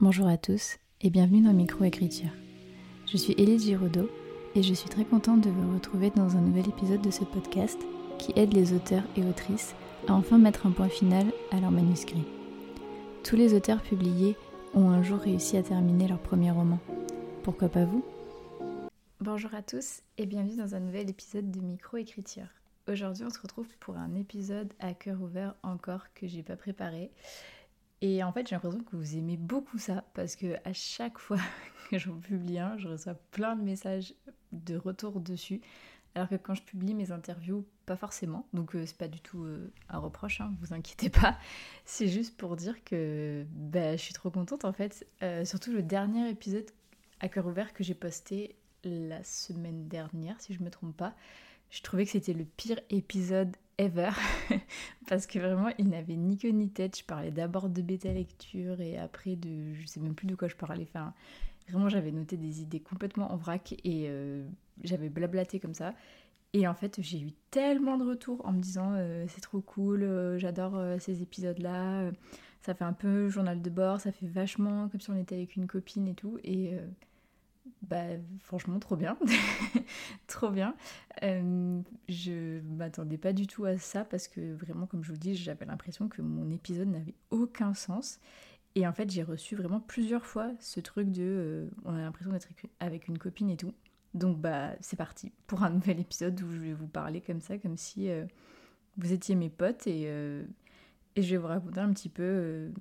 Bonjour à tous et bienvenue dans Microécriture. Je suis Élise Giraudot et je suis très contente de vous retrouver dans un nouvel épisode de ce podcast qui aide les auteurs et autrices à enfin mettre un point final à leur manuscrit. Tous les auteurs publiés ont un jour réussi à terminer leur premier roman. Pourquoi pas vous? Bonjour à tous et bienvenue dans un nouvel épisode de Microécriture. Aujourd'hui, on se retrouve pour un épisode à cœur ouvert encore que j'ai pas préparé. Et en fait, j'ai l'impression que vous aimez beaucoup ça parce que à chaque fois que j'en publie un, je reçois plein de messages de retour dessus. Alors que quand je publie mes interviews, pas forcément. Donc euh, c'est pas du tout euh, un reproche, hein, vous inquiétez pas. C'est juste pour dire que bah, je suis trop contente en fait. Euh, surtout le dernier épisode à cœur ouvert que j'ai posté la semaine dernière, si je me trompe pas. Je trouvais que c'était le pire épisode ever parce que vraiment il n'avait ni queue ni tête. Je parlais d'abord de bêta lecture et après de je sais même plus de quoi je parlais. Enfin, vraiment j'avais noté des idées complètement en vrac et euh, j'avais blablaté comme ça. Et en fait j'ai eu tellement de retours en me disant euh, c'est trop cool, euh, j'adore ces épisodes là. ça fait un peu journal de bord, ça fait vachement comme si on était avec une copine et tout. Et bah franchement trop bien, trop bien. Euh, je m'attendais pas du tout à ça parce que vraiment comme je vous dis j'avais l'impression que mon épisode n'avait aucun sens. Et en fait j'ai reçu vraiment plusieurs fois ce truc de euh, on a l'impression d'être avec une copine et tout. Donc bah c'est parti pour un nouvel épisode où je vais vous parler comme ça, comme si euh, vous étiez mes potes et, et je vais vous raconter un petit peu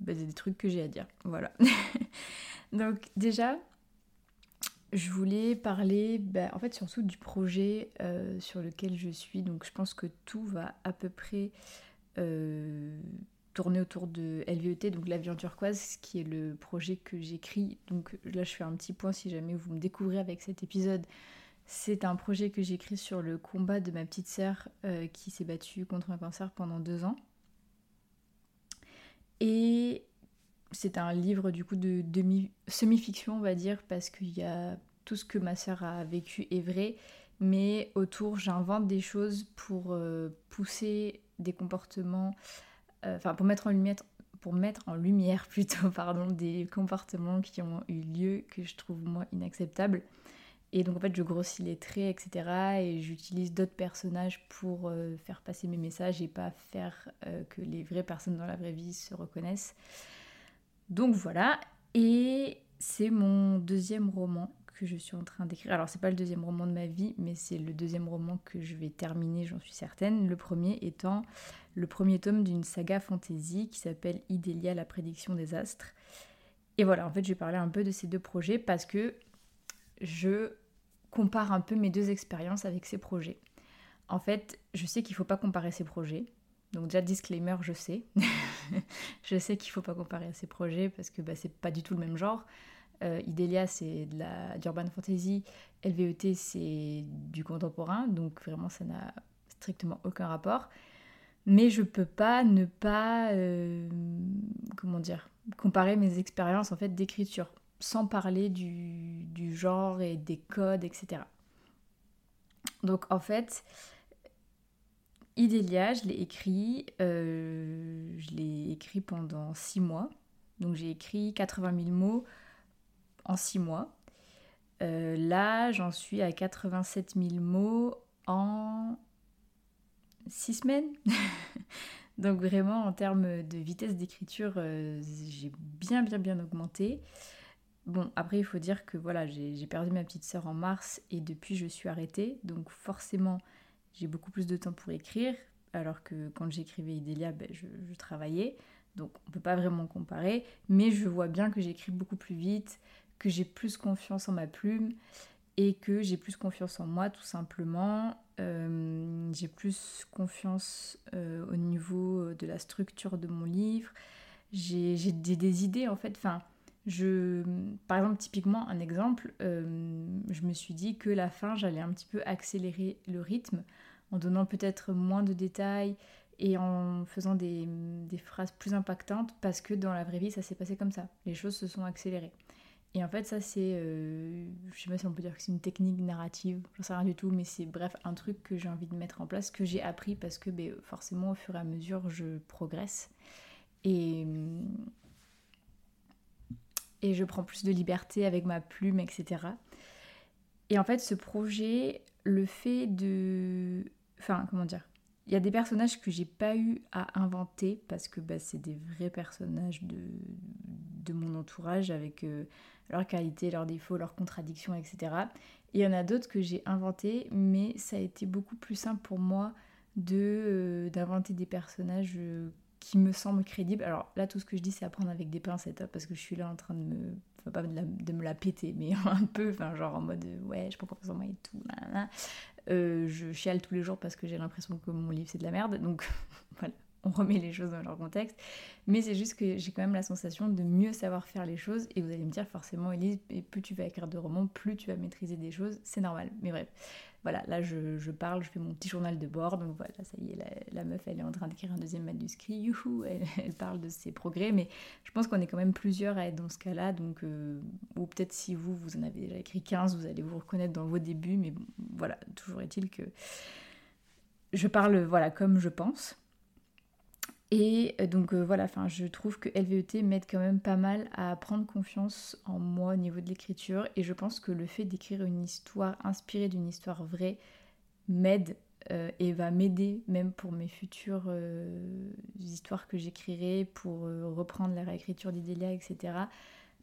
bah, des trucs que j'ai à dire. Voilà. Donc déjà, je voulais parler bah, en fait surtout du projet euh, sur lequel je suis. Donc je pense que tout va à peu près euh, tourner autour de LVET, donc l'avion turquoise, qui est le projet que j'écris. Donc là je fais un petit point si jamais vous me découvrez avec cet épisode. C'est un projet que j'écris sur le combat de ma petite sœur euh, qui s'est battue contre un cancer pendant deux ans. Et c'est un livre du coup de semi-fiction on va dire parce qu'il y a tout ce que ma sœur a vécu est vrai mais autour j'invente des choses pour euh, pousser des comportements euh, enfin pour mettre en lumière pour mettre en lumière plutôt pardon des comportements qui ont eu lieu que je trouve moi inacceptables. Et donc en fait je grossis les traits etc et j'utilise d'autres personnages pour euh, faire passer mes messages et pas faire que les vraies personnes dans la vraie vie se reconnaissent donc voilà, et c'est mon deuxième roman que je suis en train d'écrire. Alors c'est pas le deuxième roman de ma vie, mais c'est le deuxième roman que je vais terminer, j'en suis certaine. Le premier étant le premier tome d'une saga fantasy qui s'appelle Idélia, la prédiction des astres. Et voilà, en fait, je vais parler un peu de ces deux projets parce que je compare un peu mes deux expériences avec ces projets. En fait, je sais qu'il faut pas comparer ces projets. Donc déjà disclaimer, je sais. je sais qu'il ne faut pas comparer à ces projets parce que bah, c'est pas du tout le même genre. Euh, Idélia, c'est de la d'urban fantasy. LVET, c'est du contemporain. Donc vraiment, ça n'a strictement aucun rapport. Mais je peux pas ne pas, euh, comment dire, comparer mes expériences en fait d'écriture sans parler du, du genre et des codes, etc. Donc en fait, Idélia, je l'ai écrit, euh, je l'ai écrit pendant six mois. Donc j'ai écrit 80 000 mots en six mois. Euh, là, j'en suis à 87 000 mots en six semaines. Donc vraiment, en termes de vitesse d'écriture, euh, j'ai bien, bien, bien augmenté. Bon, après, il faut dire que voilà, j'ai perdu ma petite sœur en mars et depuis, je suis arrêtée. Donc forcément, j'ai beaucoup plus de temps pour écrire, alors que quand j'écrivais Idélia, ben, je, travaillais. Donc on ne peut pas vraiment comparer, mais je vois bien que j'écris beaucoup plus vite, que j'ai plus confiance en ma plume et que j'ai plus confiance en moi tout simplement. Euh, j'ai plus confiance euh, au niveau de la structure de mon livre. J'ai des, idées en fait. Enfin, je, par exemple, typiquement un exemple, euh, je me suis dit que la fin, j'allais un petit peu accélérer le rythme en donnant peut-être moins de détails et en faisant des, phrases plus impactantes parce que dans la vraie vie ça s'est passé comme ça. Les choses se sont accélérées. Et en fait ça c'est, euh, je sais pas si on peut dire que c'est une technique narrative, j'en sais rien du tout, mais c'est bref un truc que j'ai envie de mettre en place, que j'ai appris parce que ben, forcément au fur et à mesure je progresse. Et, et je prends plus de liberté avec ma plume, etc. Et en fait, ce projet, le fait de... Enfin, comment dire? Il y a des personnages que j'ai pas eu à inventer parce que bah, c'est des vrais personnages de, mon entourage avec euh, leurs qualités, leurs défauts, leurs contradictions, etc. Et il y en a d'autres que j'ai inventés, mais ça a été beaucoup plus simple pour moi de euh, d'inventer des personnages euh, qui me semblent crédibles. Alors là, tout ce que je dis, c'est à prendre avec des pincettes, hein, parce que je suis là en train de me... Enfin, pas de, me la péter, mais un peu, enfin, genre en mode, ouais, je prends confiance en moi et tout, euh, je chiale tous les jours parce que j'ai l'impression que mon livre c'est de la merde. Donc voilà, on remet les choses dans leur contexte. Mais c'est juste que j'ai quand même la sensation de mieux savoir faire les choses. Et vous allez me dire forcément, Elise, plus tu vas écrire de romans, plus tu vas maîtriser des choses. C'est normal. Mais bref, voilà, là je, parle, je fais mon petit journal de bord, donc voilà, ça y est, la, meuf elle est en train d'écrire un deuxième manuscrit, youhou, elle, parle de ses progrès, mais je pense qu'on est quand même plusieurs à être dans ce cas-là, donc, euh, ou peut-être si vous, vous en avez déjà écrit 15, vous allez vous reconnaître dans vos débuts, mais voilà, toujours est-il que je parle, voilà, comme je pense. Et euh, donc euh, voilà, je trouve que LVET m'aide quand même pas mal à prendre confiance en moi au niveau de l'écriture. Et je pense que le fait d'écrire une histoire inspirée d'une histoire vraie m'aide euh, et va m'aider même pour mes futures histoires que j'écrirai, pour reprendre la réécriture d'Idélia, etc.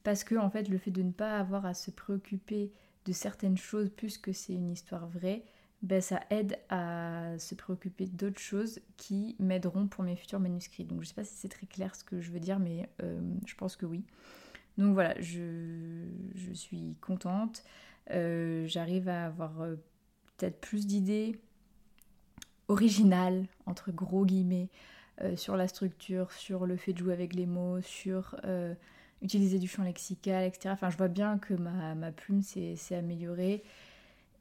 Parce que en fait, le fait de ne pas avoir à se préoccuper de certaines choses puisque c'est une histoire vraie, ben, ça aide à se préoccuper d'autres choses qui m'aideront pour mes futurs manuscrits. Donc je sais pas si c'est très clair ce que je veux dire, mais euh, je pense que oui. Donc voilà, je, suis contente. Euh, j'arrive à avoir euh, peut-être plus d'idées originales, entre gros guillemets, sur la structure, sur le fait de jouer avec les mots, sur utiliser du champ lexical, etc. Enfin, je vois bien que ma, ma plume s'est améliorée.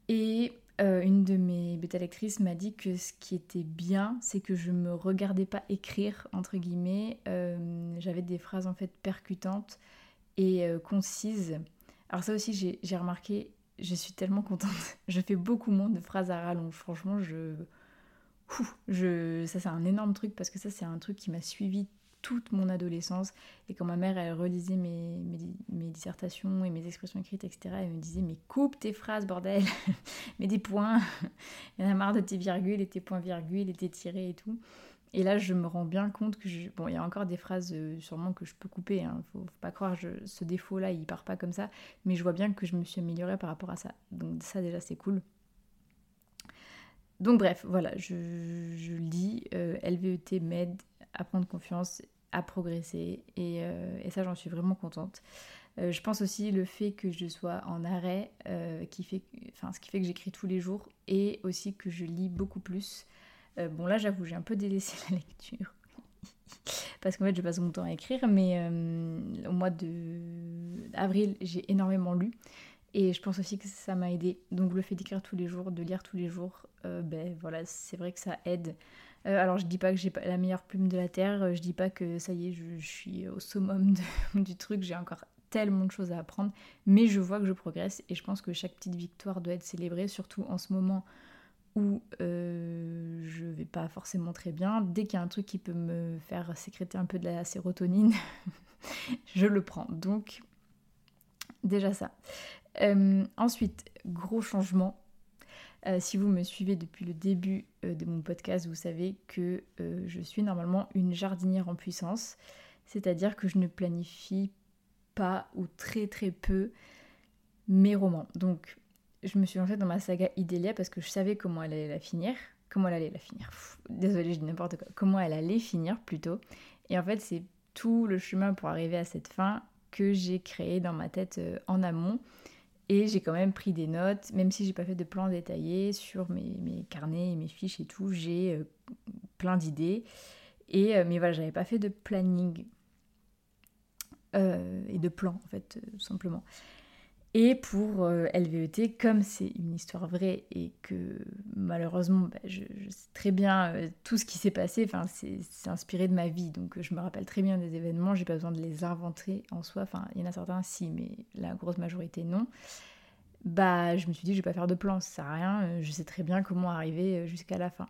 Et bêta-lectrices m'a dit que ce qui était bien, c'est que je me regardais pas écrire, entre guillemets. Euh, j'avais des phrases en fait percutantes et euh, concises. Alors ça aussi, j'ai remarqué, je suis tellement contente. je fais beaucoup moins de phrases à rallonge. Franchement, je... je... Ça c'est un énorme truc parce que ça c'est un truc qui m'a suivi toute mon adolescence. Et quand ma mère, elle relisait mes, mes, dissertations et mes expressions écrites, etc., elle me disait Mais coupe tes phrases, bordel Mets des points Il y en a marre de tes virgules et tes points-virgules et tes tirés et tout. Et là, je me rends bien compte que, je... bon, il y a encore des phrases euh, sûrement que je peux couper, hein. faut, pas croire, je... ce défaut-là, il part pas comme ça, mais je vois bien que je me suis améliorée par rapport à ça. Donc ça, déjà, c'est cool. Donc bref, voilà, je, le dis, euh, LVET m'aide à prendre confiance à progresser euh, et, ça j'en suis vraiment contente. Euh, je pense aussi le fait que je sois en arrêt, euh, qui fait, enfin, ce qui fait que j'écris tous les jours et aussi que je lis beaucoup plus. bon là j'avoue j'ai un peu délaissé la lecture parce qu'en fait je passe mon temps à écrire mais au mois d'avril j'ai énormément lu et je pense aussi que ça m'a aidé. Donc le fait d'écrire tous les jours, de lire tous les jours, ben voilà c'est vrai que ça aide euh, alors je dis pas que j'ai pas la meilleure plume de la terre, euh, je dis pas que ça y est, je, suis au summum du truc, j'ai encore tellement de choses à apprendre, mais je vois que je progresse et je pense que chaque petite victoire doit être célébrée, surtout en ce moment où euh, je vais pas forcément très bien. Dès qu'il y a un truc qui peut me faire sécréter un peu de la sérotonine, je le prends. Donc déjà ça. ensuite, gros changement euh, si vous me suivez depuis le début euh, de mon podcast, vous savez que euh, je suis normalement une jardinière en puissance, c'est-à-dire que je ne planifie pas ou très très peu mes romans. Donc je me suis lancée dans ma saga Idélia parce que je savais comment elle allait la finir. Comment elle allait la finir Désolée, je dis n'importe quoi. Comment elle allait finir plutôt. Et en fait, c'est tout le chemin pour arriver à cette fin que j'ai créé dans ma tête en amont. Et j'ai quand même pris des notes, même si j'ai pas fait de plan détaillé sur mes, carnets et mes fiches et tout, j'ai euh, plein d'idées. Et, euh, mais voilà, j'avais pas fait de planning euh, et de plan en fait, tout simplement. Et pour LVET, comme c'est une histoire vraie et que malheureusement, bah, je, sais très bien tout ce qui s'est passé, c'est inspiré de ma vie, donc je me rappelle très bien des événements, j'ai pas besoin de les inventer en soi, enfin, il y en a certains si, mais la grosse majorité non. Bah, je me suis dit, je vais pas faire de plan, ça sert à rien, je sais très bien comment arriver jusqu'à la fin.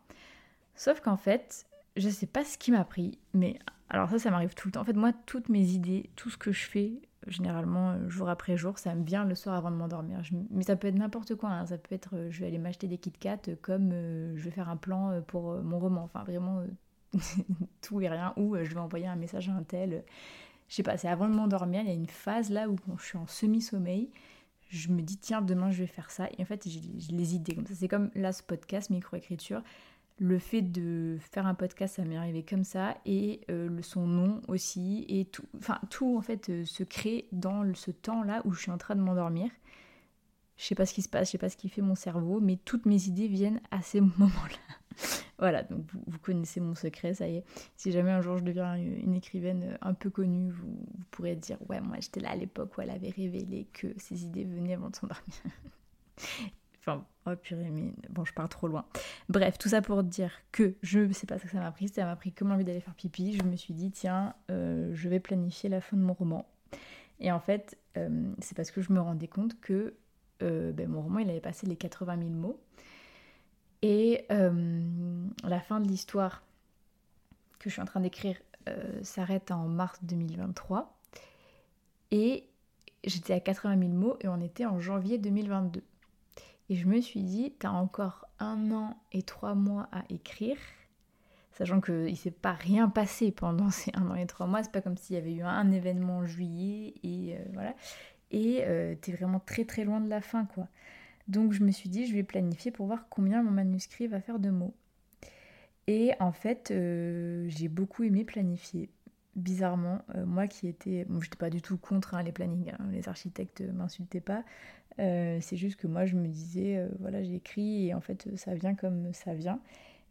Sauf qu'en fait, je sais pas ce qui m'a pris, mais alors ça, ça m'arrive tout le temps. En fait, moi, toutes mes idées, tout ce que je fais, généralement jour après jour. Ça me vient le soir avant de m'endormir. Mais ça peut être n'importe quoi. Hein. Ça peut être je vais aller m'acheter des Kit Kat comme je vais faire un plan pour mon roman. Enfin vraiment tout et rien. Ou je vais envoyer un message à un tel. Je sais pas, c'est avant de m'endormir. Il y a une phase là où je suis en semi-sommeil je me dis tiens demain je vais faire ça et en fait j'ai les idées comme ça c'est comme là ce podcast microécriture le fait de faire un podcast, ça m'est arrivé comme ça, et euh, son nom aussi, et tout, en fait euh, se crée dans ce temps-là où je suis en train de m'endormir. Je sais pas ce qui se passe, je sais pas ce qui fait mon cerveau, mais toutes mes idées viennent à ces moments-là. voilà, donc vous, connaissez mon secret, ça y est. Si jamais un jour je deviens une, écrivaine un peu connue, vous, vous pourrez dire ouais moi j'étais là à l'époque où elle avait révélé que ces idées venaient avant de s'endormir. Enfin, oh purée, mais bon, je pars trop loin. Bref, tout ça pour dire que je sais pas ce que ça m'a pris, ça m'a pris comme envie d'aller faire pipi. Je me suis dit, tiens, euh, je vais planifier la fin de mon roman. Et en fait, euh, c'est parce que je me rendais compte que euh, ben, mon roman, il avait passé les 80 000 mots. Et la fin de l'histoire que je suis en train d'écrire s'arrête en mars 2023. Et j'étais à 80 000 mots et on était en janvier 2022. Et je me suis dit, t'as encore un an et trois mois à écrire, sachant qu'il ne s'est pas rien passé pendant ces un an et trois mois, c'est pas comme s'il y avait eu un événement en juillet, et euh, voilà. Et euh, t'es vraiment très très loin de la fin, quoi. Donc je me suis dit, je vais planifier pour voir combien mon manuscrit va faire de mots. Et en fait, euh, j'ai beaucoup aimé planifier. Bizarrement, moi qui étais. Bon, j'étais pas du tout contre hein, les plannings, hein, les architectes m'insultaient pas, euh, c'est juste que moi je me disais, euh, voilà, j'écris et en fait ça vient comme ça vient.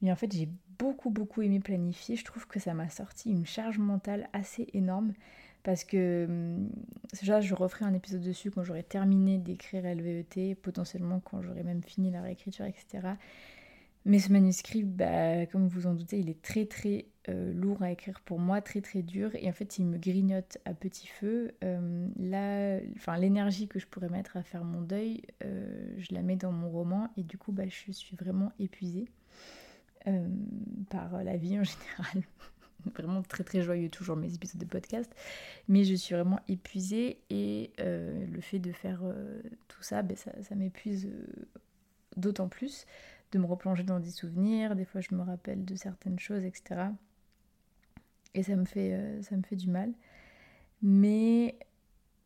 Mais en fait j'ai beaucoup beaucoup aimé planifier. Je trouve que ça m'a sorti une charge mentale assez énorme parce que hum, déjà je referai un épisode dessus quand j'aurai terminé d'écrire LVET, potentiellement quand j'aurai même fini la réécriture, etc. Mais ce manuscrit, bah, comme vous en doutez, il est très très euh, lourd à écrire pour moi, très très dur. Et en fait, il me grignote à petit feu. Euh, là, enfin, l'énergie que je pourrais mettre à faire mon deuil, euh, je la mets dans mon roman. Et du coup, bah, je suis vraiment épuisée par la vie en général. vraiment très très joyeux toujours mes épisodes de podcast. Mais je suis vraiment épuisée. Et le fait de faire tout ça, bah, ça, ça m'épuise d'autant plus de me replonger dans des souvenirs, des fois je me rappelle de certaines choses, etc. Et ça me fait, euh, ça me fait du mal. Mais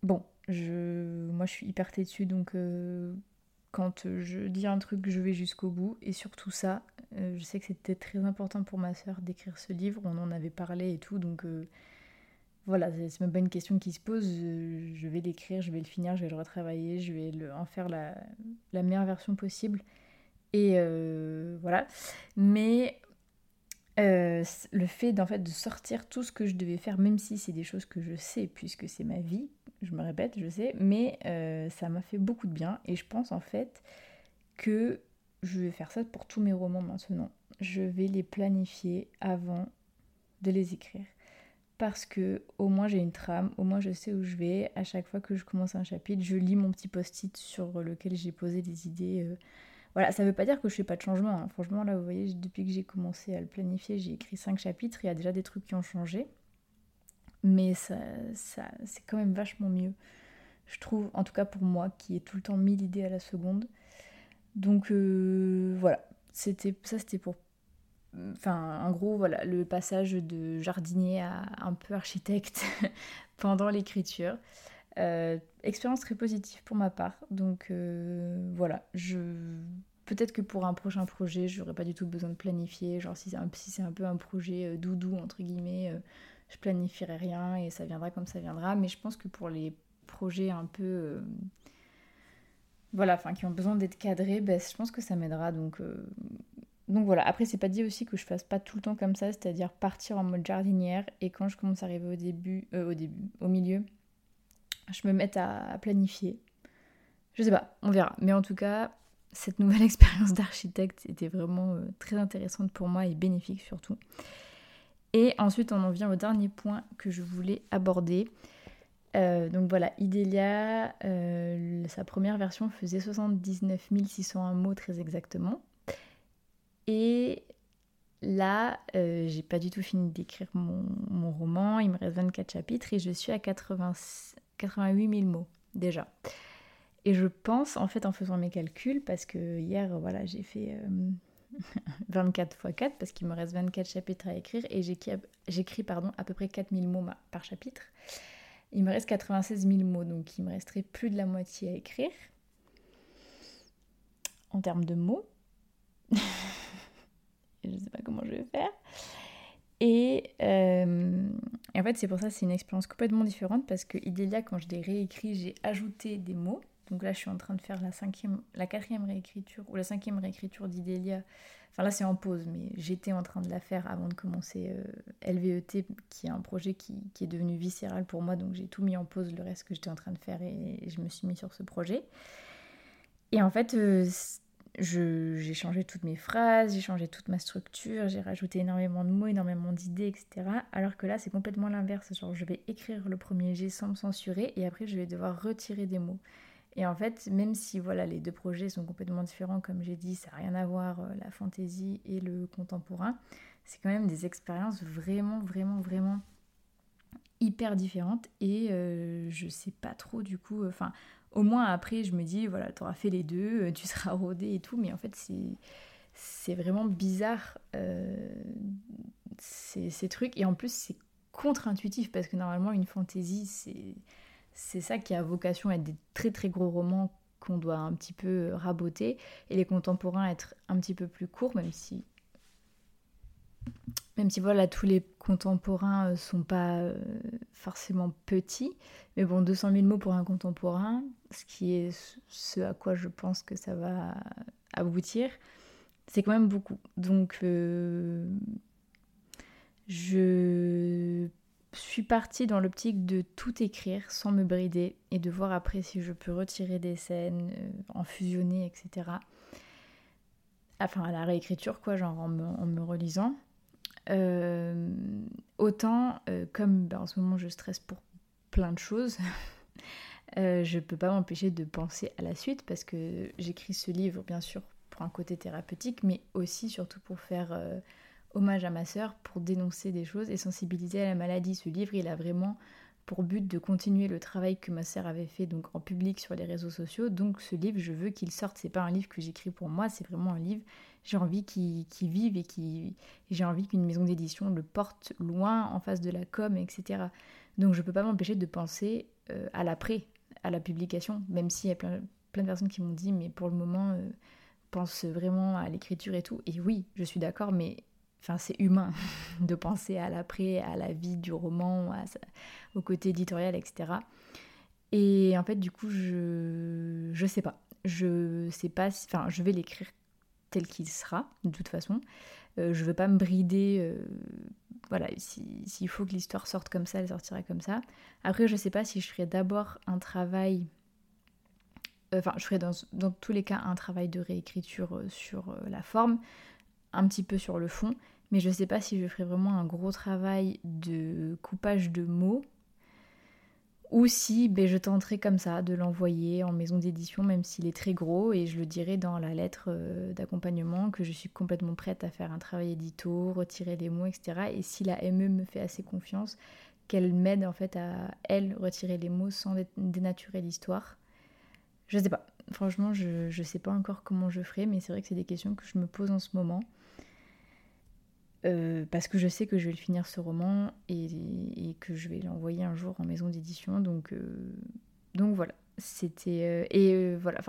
bon, je, moi je suis hyper têtue, donc euh, quand je dis un truc, je vais jusqu'au bout. Et surtout ça, euh, je sais que c'était très important pour ma soeur d'écrire ce livre, on en avait parlé et tout, donc voilà, c'est même pas une question qui se pose. Je vais l'écrire, je vais le finir, je vais le retravailler, je vais le, en faire la, la meilleure version possible. Et voilà. Mais euh, le fait en fait de sortir tout ce que je devais faire, même si c'est des choses que je sais, puisque c'est ma vie, je me répète, je sais, mais euh, ça m'a fait beaucoup de bien. Et je pense en fait que je vais faire ça pour tous mes romans maintenant. Je vais les planifier avant de les écrire. Parce que au moins j'ai une trame, au moins je sais où je vais. À chaque fois que je commence un chapitre, je lis mon petit post-it sur lequel j'ai posé des idées voilà, ça veut pas dire que je fais pas de changement. Hein. Franchement, là, vous voyez, depuis que j'ai commencé à le planifier, j'ai écrit 5 chapitres. Il y a déjà des trucs qui ont changé. Mais ça, c'est quand même vachement mieux. Je trouve, en tout cas pour moi, qui ai tout le temps mis idées à la seconde. Donc euh, voilà, c'était ça c'était pour enfin en gros voilà le passage de jardinier à un peu architecte pendant l'écriture euh, expérience très positive pour ma part. Donc euh, voilà, je peut-être que pour un prochain projet, j'aurais pas du tout besoin de planifier. Genre si c'est un, si un peu un projet euh, doudou entre guillemets, je planifierai rien et ça viendra comme ça viendra. Mais je pense que pour les projets un peu voilà, enfin qui ont besoin d'être cadrés, ben, je pense que ça m'aidera. Donc donc voilà, après c'est pas dit aussi que je fasse pas tout le temps comme ça, c'est-à-dire partir en mode jardinière et quand je commence à arriver au début, au début, au milieu, je me mette à, planifier. Je sais pas, on verra. Mais en tout cas, cette nouvelle expérience d'architecte était vraiment euh, très intéressante pour moi et bénéfique surtout. Et ensuite, on en vient au dernier point que je voulais aborder. Euh, donc voilà, Idélia, euh, sa première version faisait 79 601 mots très exactement. Et là, j'ai pas du tout fini d'écrire mon, mon, roman, il me reste 24 chapitres et je suis à 80, 88 000 mots déjà. Et je pense, en fait, en faisant mes calculs, parce que hier, voilà, j'ai fait 24 x 4, parce qu'il me reste 24 chapitres à écrire, et j'écris à peu près 4000 mots par chapitre. Il me reste 96 000 mots, donc il me resterait plus de la moitié à écrire. En termes de mots. je ne sais pas comment je vais faire. Et, euh, en fait, c'est pour ça c'est une expérience complètement différente parce que Idélia, quand je l'ai réécrit, j'ai ajouté des mots. Donc là, je suis en train de faire la, cinquième, la quatrième réécriture ou la cinquième réécriture d'Idélia. Enfin là, c'est en pause, mais j'étais en train de la faire avant de commencer euh, LVET, qui est un projet qui, qui, est devenu viscéral pour moi. Donc j'ai tout mis en pause, le reste que j'étais en train de faire, et, je me suis mis sur ce projet. Et en fait, euh, j'ai changé toutes mes phrases, j'ai changé toute ma structure, j'ai rajouté énormément de mots, énormément d'idées, etc. Alors que là, c'est complètement l'inverse. Genre, je vais écrire le premier jet sans me censurer et après, je vais devoir retirer des mots. Et en fait, même si voilà, les deux projets sont complètement différents, comme j'ai dit, ça n'a rien à voir, euh, la fantaisie et le contemporain, c'est quand même des expériences vraiment, vraiment, vraiment hyper différentes. Et euh, je sais pas trop du coup, enfin, au moins après, je me dis, voilà, tu auras fait les deux, euh, tu seras rodé et tout, mais en fait, c'est vraiment bizarre ces, ces, trucs. Et en plus, c'est contre-intuitif parce que normalement, une fantaisie, c'est c'est ça qui a vocation à être des très très gros romans qu'on doit un petit peu raboter et les contemporains être un petit peu plus courts même si même si voilà tous les contemporains euh, sont pas euh, forcément petits mais bon 200 000 mots pour un contemporain ce qui est ce à quoi je pense que ça va aboutir c'est quand même beaucoup donc euh, je suis partie dans l'optique de tout écrire sans me brider et de voir après si je peux retirer des scènes, en fusionner, etc. Enfin, à la réécriture, quoi, genre en me, relisant. Euh, autant, euh, comme ben, en ce moment je stresse pour plein de choses, je peux pas m'empêcher de penser à la suite parce que j'écris ce livre, bien sûr, pour un côté thérapeutique, mais aussi surtout pour faire hommage à ma sœur pour dénoncer des choses et sensibiliser à la maladie. Ce livre, il a vraiment pour but de continuer le travail que ma sœur avait fait donc en public sur les réseaux sociaux. Donc ce livre, je veux qu'il sorte. C'est pas un livre que j'écris pour moi, c'est vraiment un livre. J'ai envie qu'il vive et qui j'ai envie qu'une maison d'édition le porte loin en face de la com, etc. Donc je peux pas m'empêcher de penser euh, à l'après, à la publication, même s'il y a plein, plein, de personnes qui m'ont dit mais pour le moment euh, pense vraiment à l'écriture et tout. Et oui, je suis d'accord, mais Enfin, c'est humain de penser à l'après, à la vie du roman, au côté éditorial, etc. Et en fait, du coup, je je sais pas. Je sais pas, enfin, je vais l'écrire tel qu'il sera, de toute façon. Euh, je veux pas me brider. Euh, voilà, s'il faut que l'histoire sorte comme ça, elle sortira comme ça. Après, je sais pas si je ferai d'abord un travail. Enfin, je ferai dans, dans, tous les cas un travail de réécriture euh, sur la forme un petit peu sur le fond, mais je sais pas si je ferai vraiment un gros travail de coupage de mots ou si ben, je tenterai comme ça de l'envoyer en maison d'édition, même s'il est très gros, et je le dirai dans la lettre euh, d'accompagnement que je suis complètement prête à faire un travail édito, retirer les mots, etc. Et si la ME me fait assez confiance, qu'elle m'aide en fait à elle retirer les mots sans dénaturer l'histoire. Je sais pas. Franchement, je, je sais pas encore comment je ferai, mais c'est vrai que c'est des questions que je me pose en ce moment. Euh, parce que je sais que je vais le finir ce roman et, que je vais l'envoyer un jour en maison d'édition. Donc, euh, donc voilà. C'était. Euh, et voilà.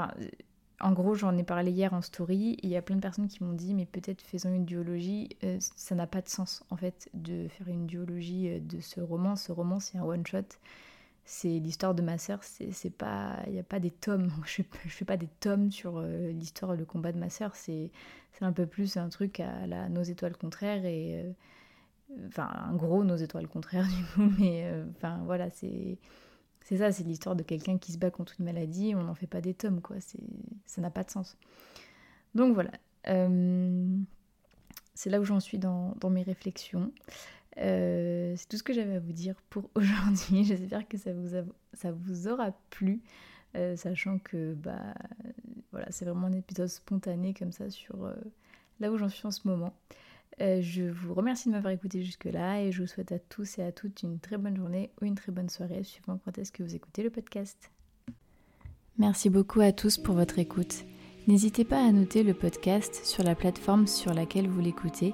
En gros, j'en ai parlé hier en story. Il y a plein de personnes qui m'ont dit, mais peut-être faisons une duologie. ça n'a pas de sens, en fait, de faire une duologie de ce roman. Ce roman, c'est un one-shot c'est l'histoire de ma sœur, c'est pas, il n'y a pas des tomes, je, je fais pas des tomes sur euh, l'histoire, le combat de ma sœur, c'est un peu plus un truc à la Nos étoiles contraires et, euh, enfin, un gros Nos étoiles contraires du coup, mais euh, voilà, c'est ça, c'est l'histoire de quelqu'un qui se bat contre une maladie, on n'en fait pas des tomes, quoi, ça n'a pas de sens. Donc voilà, c'est là où j'en suis dans mes réflexions. Euh, c'est tout ce que j'avais à vous dire pour aujourd'hui. J'espère que ça vous, ça vous aura plu, euh, sachant que bah, voilà, c'est vraiment un épisode spontané comme ça sur euh, là où j'en suis en ce moment. Je vous remercie de m'avoir écouté jusque-là et je vous souhaite à tous et à toutes une très bonne journée ou une très bonne soirée, suivant quand est-ce que vous écoutez le podcast. Merci beaucoup à tous pour votre écoute. N'hésitez pas à noter le podcast sur la plateforme sur laquelle vous l'écoutez